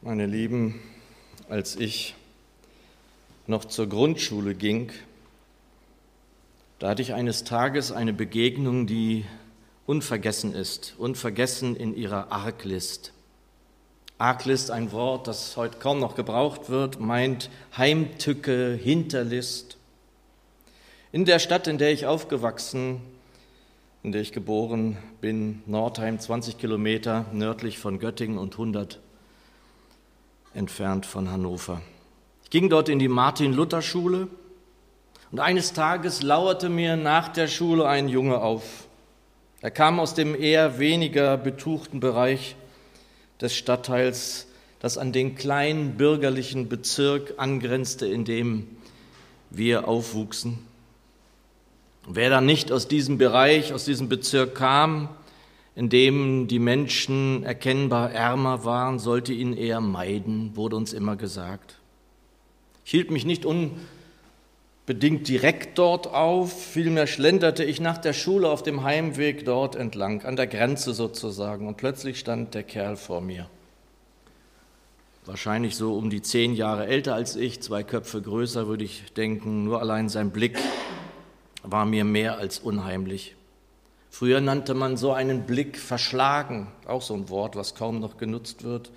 Meine Lieben, als ich noch zur Grundschule ging, da hatte ich eines Tages eine Begegnung, die unvergessen ist, unvergessen in ihrer Arglist. Arglist, ein Wort, das heute kaum noch gebraucht wird, meint Heimtücke, Hinterlist. In der Stadt, in der ich aufgewachsen, in der ich geboren bin, Nordheim, 20 Kilometer nördlich von Göttingen und 100 entfernt von Hannover. Ich ging dort in die Martin-Luther-Schule und eines Tages lauerte mir nach der Schule ein Junge auf. Er kam aus dem eher weniger betuchten Bereich des Stadtteils, das an den kleinen bürgerlichen Bezirk angrenzte, in dem wir aufwuchsen. Wer dann nicht aus diesem Bereich, aus diesem Bezirk kam, in dem die Menschen erkennbar ärmer waren, sollte ihn eher meiden, wurde uns immer gesagt. Ich hielt mich nicht unbedingt direkt dort auf, vielmehr schlenderte ich nach der Schule auf dem Heimweg dort entlang, an der Grenze sozusagen, und plötzlich stand der Kerl vor mir. Wahrscheinlich so um die zehn Jahre älter als ich, zwei Köpfe größer, würde ich denken, nur allein sein Blick war mir mehr als unheimlich. Früher nannte man so einen Blick verschlagen, auch so ein Wort, was kaum noch genutzt wird.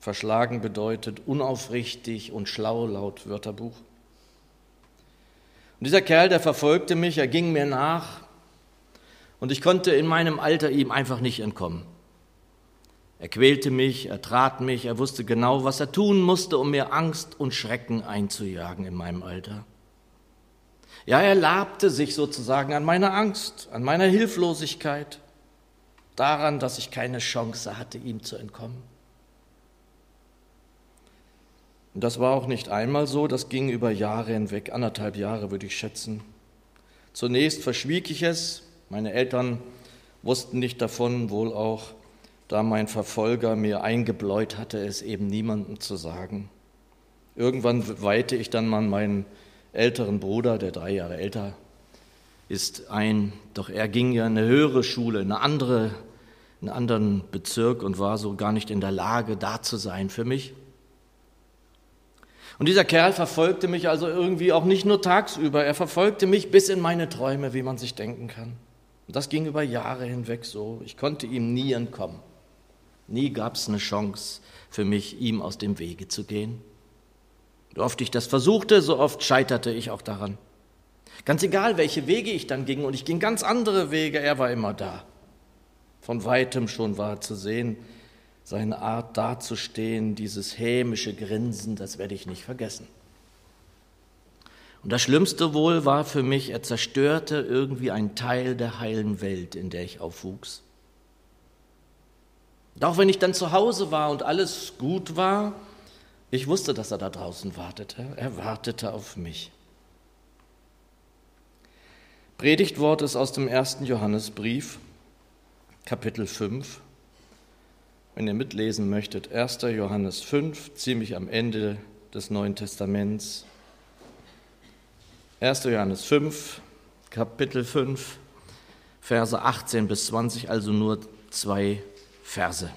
Verschlagen bedeutet unaufrichtig und schlau laut Wörterbuch. Und dieser Kerl, der verfolgte mich, er ging mir nach und ich konnte in meinem Alter ihm einfach nicht entkommen. Er quälte mich, er trat mich, er wusste genau, was er tun musste, um mir Angst und Schrecken einzujagen in meinem Alter. Ja, er labte sich sozusagen an meiner Angst, an meiner Hilflosigkeit, daran, dass ich keine Chance hatte, ihm zu entkommen. Und das war auch nicht einmal so, das ging über Jahre hinweg, anderthalb Jahre würde ich schätzen. Zunächst verschwieg ich es, meine Eltern wussten nicht davon, wohl auch, da mein Verfolger mir eingebläut hatte, es eben niemandem zu sagen. Irgendwann weihte ich dann mal meinen älteren Bruder, der drei Jahre älter ist, ein. Doch er ging ja in eine höhere Schule, in eine andere, in einen anderen Bezirk und war so gar nicht in der Lage, da zu sein für mich. Und dieser Kerl verfolgte mich also irgendwie auch nicht nur tagsüber, er verfolgte mich bis in meine Träume, wie man sich denken kann. Und das ging über Jahre hinweg so. Ich konnte ihm nie entkommen. Nie gab es eine Chance für mich, ihm aus dem Wege zu gehen. So oft ich das versuchte, so oft scheiterte ich auch daran. Ganz egal, welche Wege ich dann ging, und ich ging ganz andere Wege, er war immer da. Von weitem schon war zu sehen, seine Art dazustehen, dieses hämische Grinsen, das werde ich nicht vergessen. Und das Schlimmste wohl war für mich, er zerstörte irgendwie einen Teil der heilen Welt, in der ich aufwuchs. Und auch wenn ich dann zu Hause war und alles gut war, ich wusste, dass er da draußen wartete. Er wartete auf mich. Predigtwort ist aus dem ersten Johannesbrief, Kapitel 5. Wenn ihr mitlesen möchtet, 1. Johannes 5, ziemlich am Ende des Neuen Testaments. 1. Johannes 5, Kapitel 5, Verse 18 bis 20, also nur zwei Verse.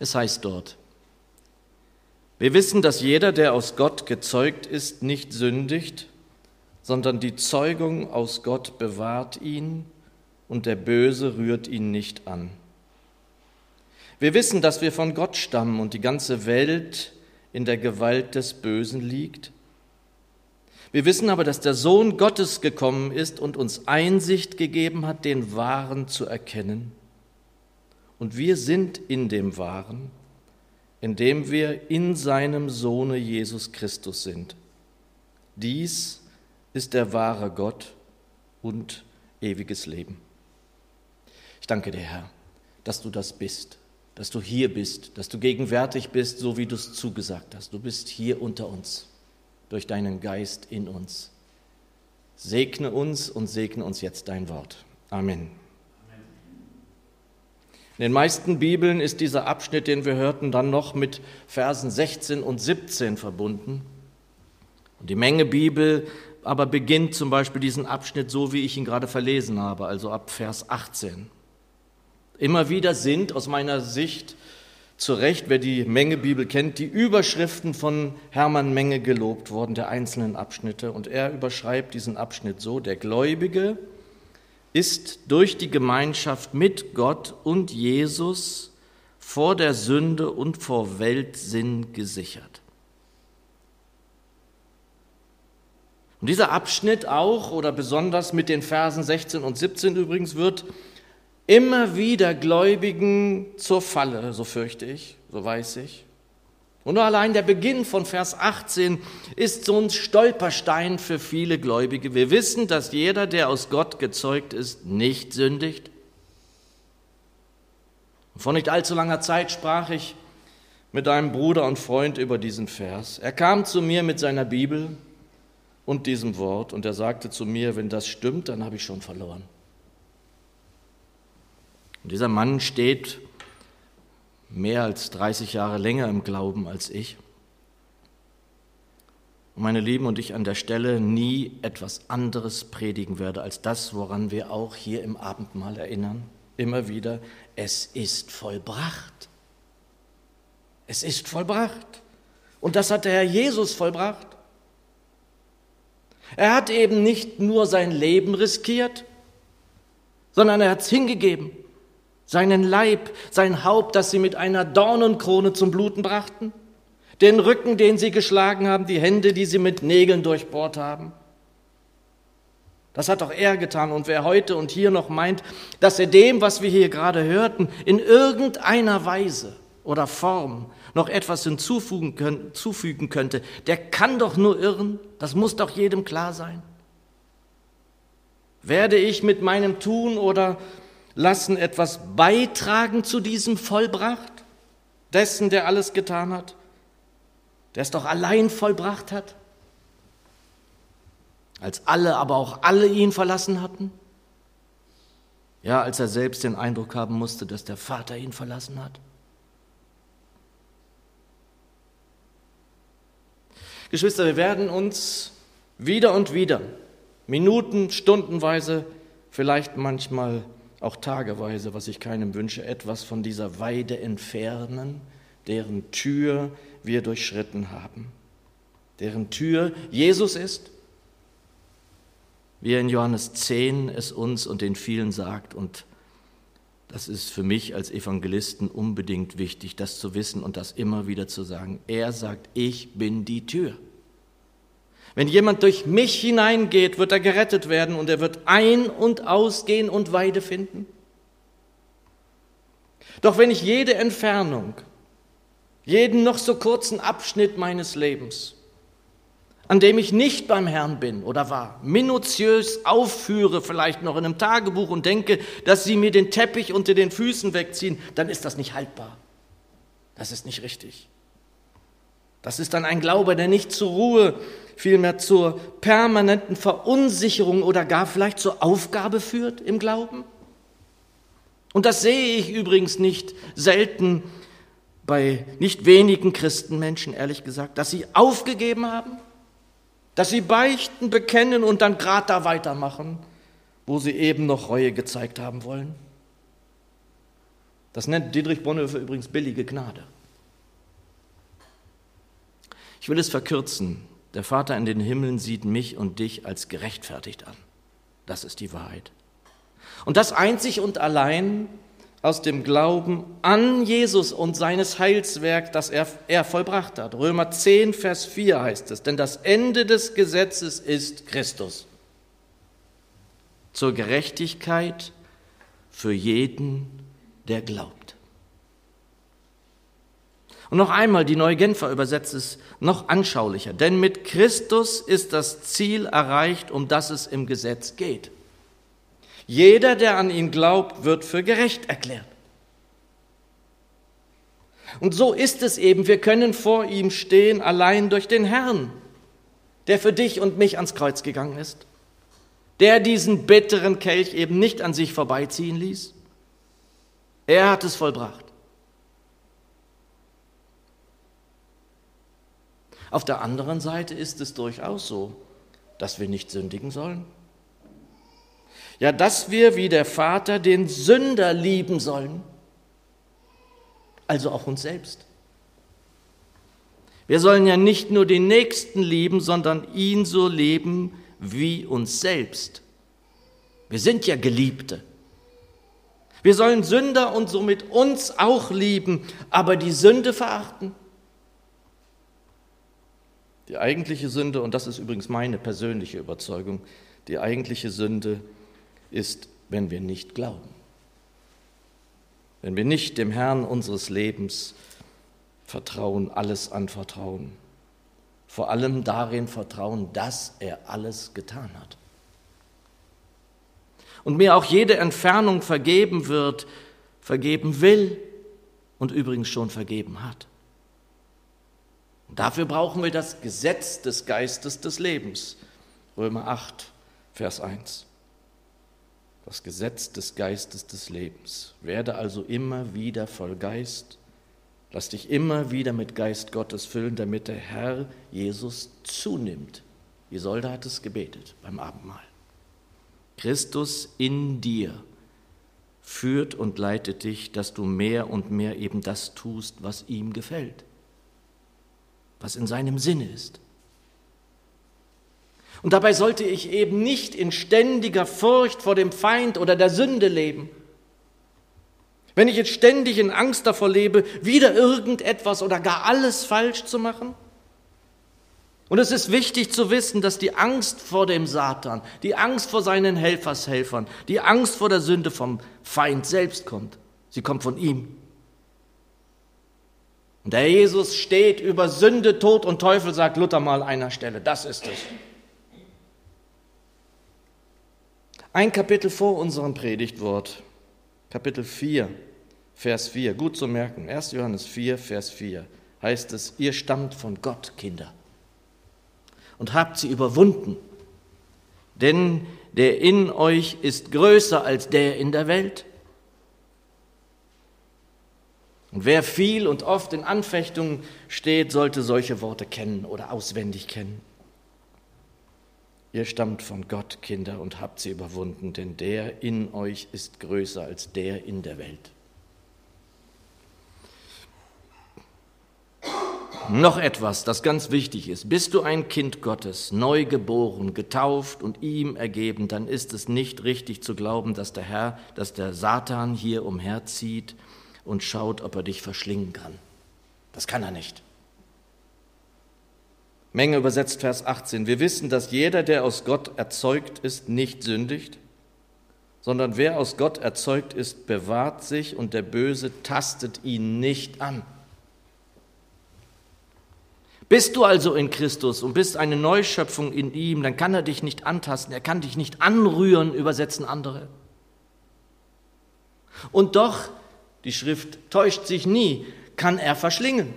Es heißt dort, wir wissen, dass jeder, der aus Gott gezeugt ist, nicht sündigt, sondern die Zeugung aus Gott bewahrt ihn und der Böse rührt ihn nicht an. Wir wissen, dass wir von Gott stammen und die ganze Welt in der Gewalt des Bösen liegt. Wir wissen aber, dass der Sohn Gottes gekommen ist und uns Einsicht gegeben hat, den Wahren zu erkennen. Und wir sind in dem Wahren, indem wir in seinem Sohne Jesus Christus sind. Dies ist der wahre Gott und ewiges Leben. Ich danke dir, Herr, dass du das bist, dass du hier bist, dass du gegenwärtig bist, so wie du es zugesagt hast. Du bist hier unter uns, durch deinen Geist in uns. Segne uns und segne uns jetzt dein Wort. Amen. In den meisten Bibeln ist dieser Abschnitt, den wir hörten, dann noch mit Versen 16 und 17 verbunden. Und die Menge Bibel aber beginnt zum Beispiel diesen Abschnitt so, wie ich ihn gerade verlesen habe, also ab Vers 18. Immer wieder sind aus meiner Sicht zu Recht, wer die Menge Bibel kennt, die Überschriften von Hermann Menge gelobt worden, der einzelnen Abschnitte. Und er überschreibt diesen Abschnitt so, der Gläubige ist durch die Gemeinschaft mit Gott und Jesus vor der Sünde und vor Weltsinn gesichert. Und dieser Abschnitt auch oder besonders mit den Versen 16 und 17 übrigens wird immer wieder Gläubigen zur Falle, so fürchte ich, so weiß ich. Und nur allein der Beginn von Vers 18 ist so ein Stolperstein für viele Gläubige. Wir wissen, dass jeder, der aus Gott gezeugt ist, nicht sündigt. Vor nicht allzu langer Zeit sprach ich mit einem Bruder und Freund über diesen Vers. Er kam zu mir mit seiner Bibel und diesem Wort und er sagte zu mir, wenn das stimmt, dann habe ich schon verloren. Und dieser Mann steht mehr als 30 Jahre länger im Glauben als ich. Und meine Lieben, und ich an der Stelle nie etwas anderes predigen werde als das, woran wir auch hier im Abendmahl erinnern. Immer wieder, es ist vollbracht. Es ist vollbracht. Und das hat der Herr Jesus vollbracht. Er hat eben nicht nur sein Leben riskiert, sondern er hat es hingegeben seinen Leib, sein Haupt, das sie mit einer Dornenkrone zum Bluten brachten, den Rücken, den sie geschlagen haben, die Hände, die sie mit Nägeln durchbohrt haben. Das hat auch er getan. Und wer heute und hier noch meint, dass er dem, was wir hier gerade hörten, in irgendeiner Weise oder Form noch etwas hinzufügen könnte, der kann doch nur irren. Das muss doch jedem klar sein. Werde ich mit meinem Tun oder lassen etwas beitragen zu diesem Vollbracht dessen, der alles getan hat, der es doch allein vollbracht hat, als alle, aber auch alle ihn verlassen hatten? Ja, als er selbst den Eindruck haben musste, dass der Vater ihn verlassen hat. Geschwister, wir werden uns wieder und wieder, Minuten, stundenweise, vielleicht manchmal auch tageweise, was ich keinem wünsche, etwas von dieser Weide entfernen, deren Tür wir durchschritten haben, deren Tür Jesus ist, wie er in Johannes 10 es uns und den vielen sagt. Und das ist für mich als Evangelisten unbedingt wichtig, das zu wissen und das immer wieder zu sagen. Er sagt, ich bin die Tür. Wenn jemand durch mich hineingeht, wird er gerettet werden und er wird ein- und ausgehen und Weide finden. Doch wenn ich jede Entfernung, jeden noch so kurzen Abschnitt meines Lebens, an dem ich nicht beim Herrn bin oder war, minutiös aufführe, vielleicht noch in einem Tagebuch und denke, dass sie mir den Teppich unter den Füßen wegziehen, dann ist das nicht haltbar. Das ist nicht richtig. Das ist dann ein Glaube, der nicht zur Ruhe vielmehr zur permanenten Verunsicherung oder gar vielleicht zur Aufgabe führt im Glauben? Und das sehe ich übrigens nicht selten bei nicht wenigen Christenmenschen, ehrlich gesagt, dass sie aufgegeben haben, dass sie beichten, bekennen und dann gerade da weitermachen, wo sie eben noch Reue gezeigt haben wollen. Das nennt Dietrich Bonhoeffer übrigens billige Gnade. Ich will es verkürzen. Der Vater in den Himmeln sieht mich und dich als gerechtfertigt an. Das ist die Wahrheit. Und das einzig und allein aus dem Glauben an Jesus und seines Heilswerk, das er, er vollbracht hat. Römer 10, Vers 4 heißt es, denn das Ende des Gesetzes ist Christus. Zur Gerechtigkeit für jeden, der glaubt. Und noch einmal, die Neue Genfer übersetzt es noch anschaulicher. Denn mit Christus ist das Ziel erreicht, um das es im Gesetz geht. Jeder, der an ihn glaubt, wird für gerecht erklärt. Und so ist es eben, wir können vor ihm stehen allein durch den Herrn, der für dich und mich ans Kreuz gegangen ist, der diesen bitteren Kelch eben nicht an sich vorbeiziehen ließ. Er hat es vollbracht. Auf der anderen Seite ist es durchaus so, dass wir nicht sündigen sollen. Ja, dass wir wie der Vater den Sünder lieben sollen, also auch uns selbst. Wir sollen ja nicht nur den Nächsten lieben, sondern ihn so leben wie uns selbst. Wir sind ja Geliebte. Wir sollen Sünder und somit uns auch lieben, aber die Sünde verachten. Die eigentliche Sünde, und das ist übrigens meine persönliche Überzeugung, die eigentliche Sünde ist, wenn wir nicht glauben. Wenn wir nicht dem Herrn unseres Lebens vertrauen, alles anvertrauen. Vor allem darin vertrauen, dass er alles getan hat und mir auch jede Entfernung vergeben wird, vergeben will und übrigens schon vergeben hat. Und dafür brauchen wir das Gesetz des Geistes des Lebens. Römer 8, Vers 1. Das Gesetz des Geistes des Lebens. Werde also immer wieder voll Geist. Lass dich immer wieder mit Geist Gottes füllen, damit der Herr Jesus zunimmt. Isolde hat es gebetet beim Abendmahl. Christus in dir führt und leitet dich, dass du mehr und mehr eben das tust, was ihm gefällt, was in seinem Sinne ist. Und dabei sollte ich eben nicht in ständiger Furcht vor dem Feind oder der Sünde leben. Wenn ich jetzt ständig in Angst davor lebe, wieder irgendetwas oder gar alles falsch zu machen, und es ist wichtig zu wissen, dass die Angst vor dem Satan, die Angst vor seinen Helfershelfern, die Angst vor der Sünde vom Feind selbst kommt. Sie kommt von ihm. Und der Jesus steht über Sünde, Tod und Teufel, sagt Luther mal an einer Stelle. Das ist es. Ein Kapitel vor unserem Predigtwort, Kapitel 4, Vers 4, gut zu merken, 1. Johannes 4, Vers 4, heißt es, ihr stammt von Gott, Kinder und habt sie überwunden. Denn der in euch ist größer als der in der Welt. Und wer viel und oft in Anfechtungen steht, sollte solche Worte kennen oder auswendig kennen. Ihr stammt von Gott, Kinder, und habt sie überwunden, denn der in euch ist größer als der in der Welt. Noch etwas, das ganz wichtig ist. Bist du ein Kind Gottes, neu geboren, getauft und ihm ergeben, dann ist es nicht richtig zu glauben, dass der Herr, dass der Satan hier umherzieht und schaut, ob er dich verschlingen kann. Das kann er nicht. Menge übersetzt Vers 18. Wir wissen, dass jeder, der aus Gott erzeugt ist, nicht sündigt, sondern wer aus Gott erzeugt ist, bewahrt sich und der Böse tastet ihn nicht an. Bist du also in Christus und bist eine Neuschöpfung in ihm, dann kann er dich nicht antasten, er kann dich nicht anrühren, übersetzen andere. Und doch, die Schrift täuscht sich nie, kann er verschlingen,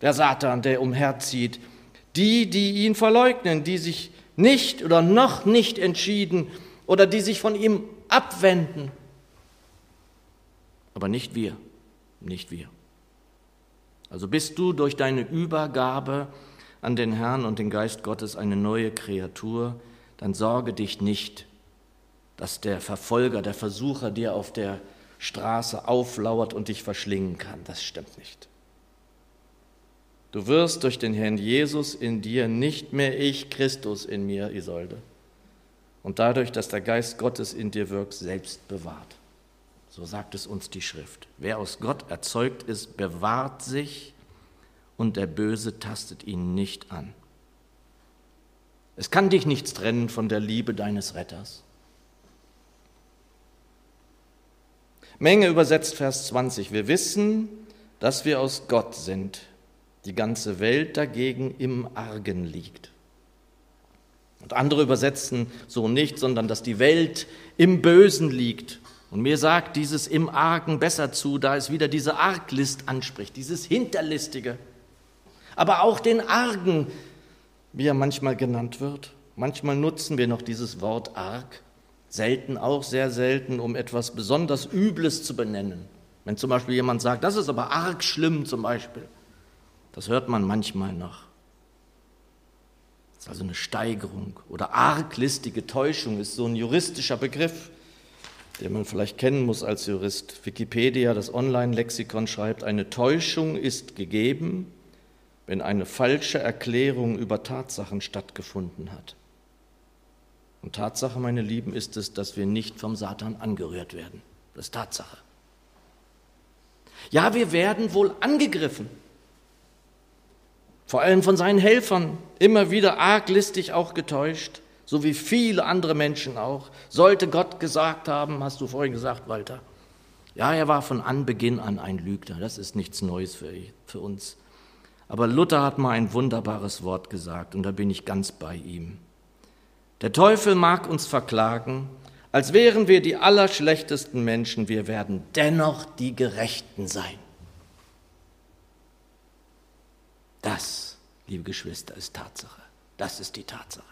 der Satan, der umherzieht. Die, die ihn verleugnen, die sich nicht oder noch nicht entschieden oder die sich von ihm abwenden. Aber nicht wir, nicht wir. Also bist du durch deine Übergabe an den Herrn und den Geist Gottes eine neue Kreatur, dann sorge dich nicht, dass der Verfolger, der Versucher dir auf der Straße auflauert und dich verschlingen kann. Das stimmt nicht. Du wirst durch den Herrn Jesus in dir nicht mehr ich, Christus in mir, Isolde, und dadurch, dass der Geist Gottes in dir wirkt, selbst bewahrt. So sagt es uns die Schrift. Wer aus Gott erzeugt ist, bewahrt sich und der Böse tastet ihn nicht an. Es kann dich nichts trennen von der Liebe deines Retters. Menge übersetzt Vers 20. Wir wissen, dass wir aus Gott sind, die ganze Welt dagegen im Argen liegt. Und andere übersetzen so nicht, sondern dass die Welt im Bösen liegt. Und mir sagt dieses im Argen besser zu, da es wieder diese Arglist anspricht, dieses Hinterlistige. Aber auch den Argen, wie er manchmal genannt wird. Manchmal nutzen wir noch dieses Wort arg, selten auch sehr selten, um etwas besonders Übles zu benennen. Wenn zum Beispiel jemand sagt, das ist aber arg schlimm zum Beispiel, das hört man manchmal noch. Das ist also eine Steigerung. Oder arglistige Täuschung ist so ein juristischer Begriff den man vielleicht kennen muss als Jurist. Wikipedia, das Online-Lexikon schreibt, eine Täuschung ist gegeben, wenn eine falsche Erklärung über Tatsachen stattgefunden hat. Und Tatsache, meine Lieben, ist es, dass wir nicht vom Satan angerührt werden. Das ist Tatsache. Ja, wir werden wohl angegriffen, vor allem von seinen Helfern, immer wieder arglistig auch getäuscht, so wie viele andere Menschen auch. Sollte Gott gesagt haben, hast du vorhin gesagt, Walter. Ja, er war von Anbeginn an ein Lügner, das ist nichts Neues für, für uns. Aber Luther hat mal ein wunderbares Wort gesagt und da bin ich ganz bei ihm. Der Teufel mag uns verklagen, als wären wir die allerschlechtesten Menschen, wir werden dennoch die Gerechten sein. Das, liebe Geschwister, ist Tatsache. Das ist die Tatsache.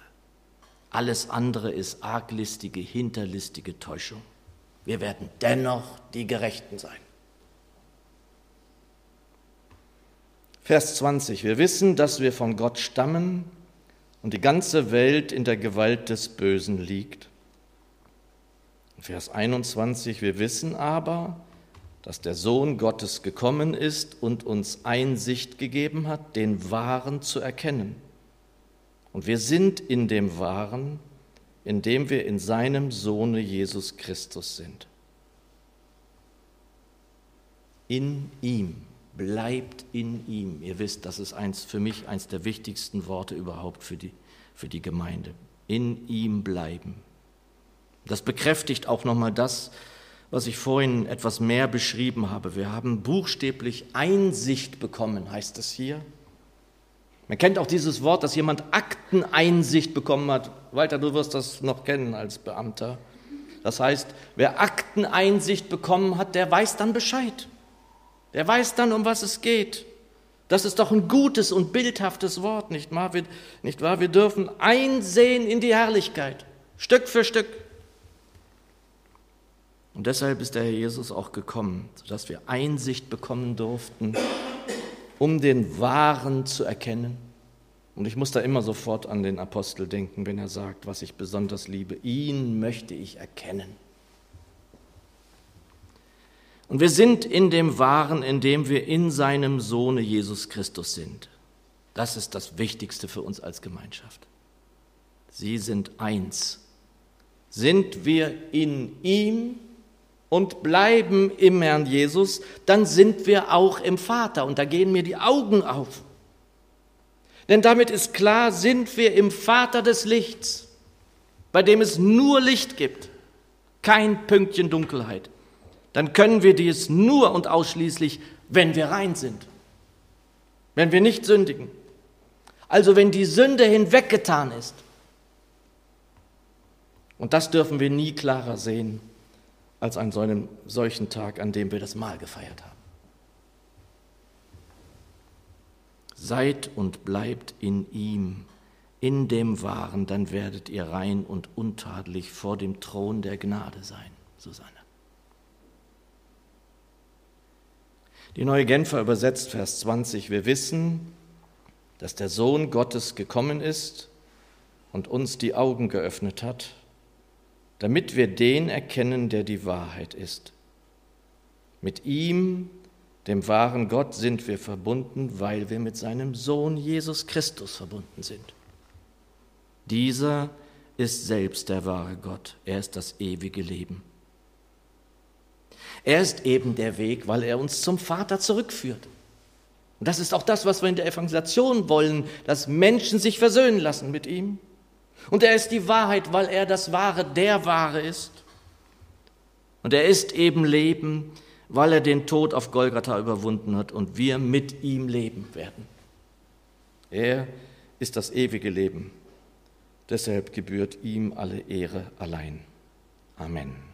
Alles andere ist arglistige, hinterlistige Täuschung. Wir werden dennoch die Gerechten sein. Vers 20. Wir wissen, dass wir von Gott stammen und die ganze Welt in der Gewalt des Bösen liegt. Vers 21, wir wissen aber, dass der Sohn Gottes gekommen ist und uns Einsicht gegeben hat, den Wahren zu erkennen. Und wir sind in dem Wahren, indem wir in seinem Sohne Jesus Christus sind. In ihm, bleibt in ihm. Ihr wisst, das ist eins, für mich eins der wichtigsten Worte überhaupt für die, für die Gemeinde. In ihm bleiben. Das bekräftigt auch nochmal das, was ich vorhin etwas mehr beschrieben habe. Wir haben buchstäblich Einsicht bekommen, heißt es hier. Man kennt auch dieses Wort, dass jemand Akteneinsicht bekommen hat. Walter, du wirst das noch kennen als Beamter. Das heißt, wer Akteneinsicht bekommen hat, der weiß dann Bescheid. Der weiß dann, um was es geht. Das ist doch ein gutes und bildhaftes Wort, nicht wahr? Wir, nicht wahr? Wir dürfen einsehen in die Herrlichkeit, Stück für Stück. Und deshalb ist der Herr Jesus auch gekommen, sodass wir Einsicht bekommen durften, um den Wahren zu erkennen. Und ich muss da immer sofort an den Apostel denken, wenn er sagt, was ich besonders liebe. Ihn möchte ich erkennen. Und wir sind in dem Wahren, in dem wir in seinem Sohne Jesus Christus sind. Das ist das Wichtigste für uns als Gemeinschaft. Sie sind eins. Sind wir in ihm und bleiben im Herrn Jesus, dann sind wir auch im Vater. Und da gehen mir die Augen auf. Denn damit ist klar, sind wir im Vater des Lichts, bei dem es nur Licht gibt, kein Pünktchen Dunkelheit. Dann können wir dies nur und ausschließlich, wenn wir rein sind, wenn wir nicht sündigen. Also wenn die Sünde hinweggetan ist. Und das dürfen wir nie klarer sehen als an so einem solchen Tag, an dem wir das Mahl gefeiert haben. Seid und bleibt in ihm, in dem Wahren, dann werdet ihr rein und untadelig vor dem Thron der Gnade sein. Susanne. Die neue Genfer übersetzt Vers 20. Wir wissen, dass der Sohn Gottes gekommen ist und uns die Augen geöffnet hat, damit wir den erkennen, der die Wahrheit ist. Mit ihm, dem wahren Gott, sind wir verbunden, weil wir mit seinem Sohn Jesus Christus verbunden sind. Dieser ist selbst der wahre Gott, er ist das ewige Leben. Er ist eben der Weg, weil er uns zum Vater zurückführt. Und das ist auch das, was wir in der Evangelisation wollen, dass Menschen sich versöhnen lassen mit ihm und er ist die Wahrheit, weil er das Wahre der Wahre ist. Und er ist eben Leben, weil er den Tod auf Golgatha überwunden hat und wir mit ihm leben werden. Er ist das ewige Leben. Deshalb gebührt ihm alle Ehre allein. Amen.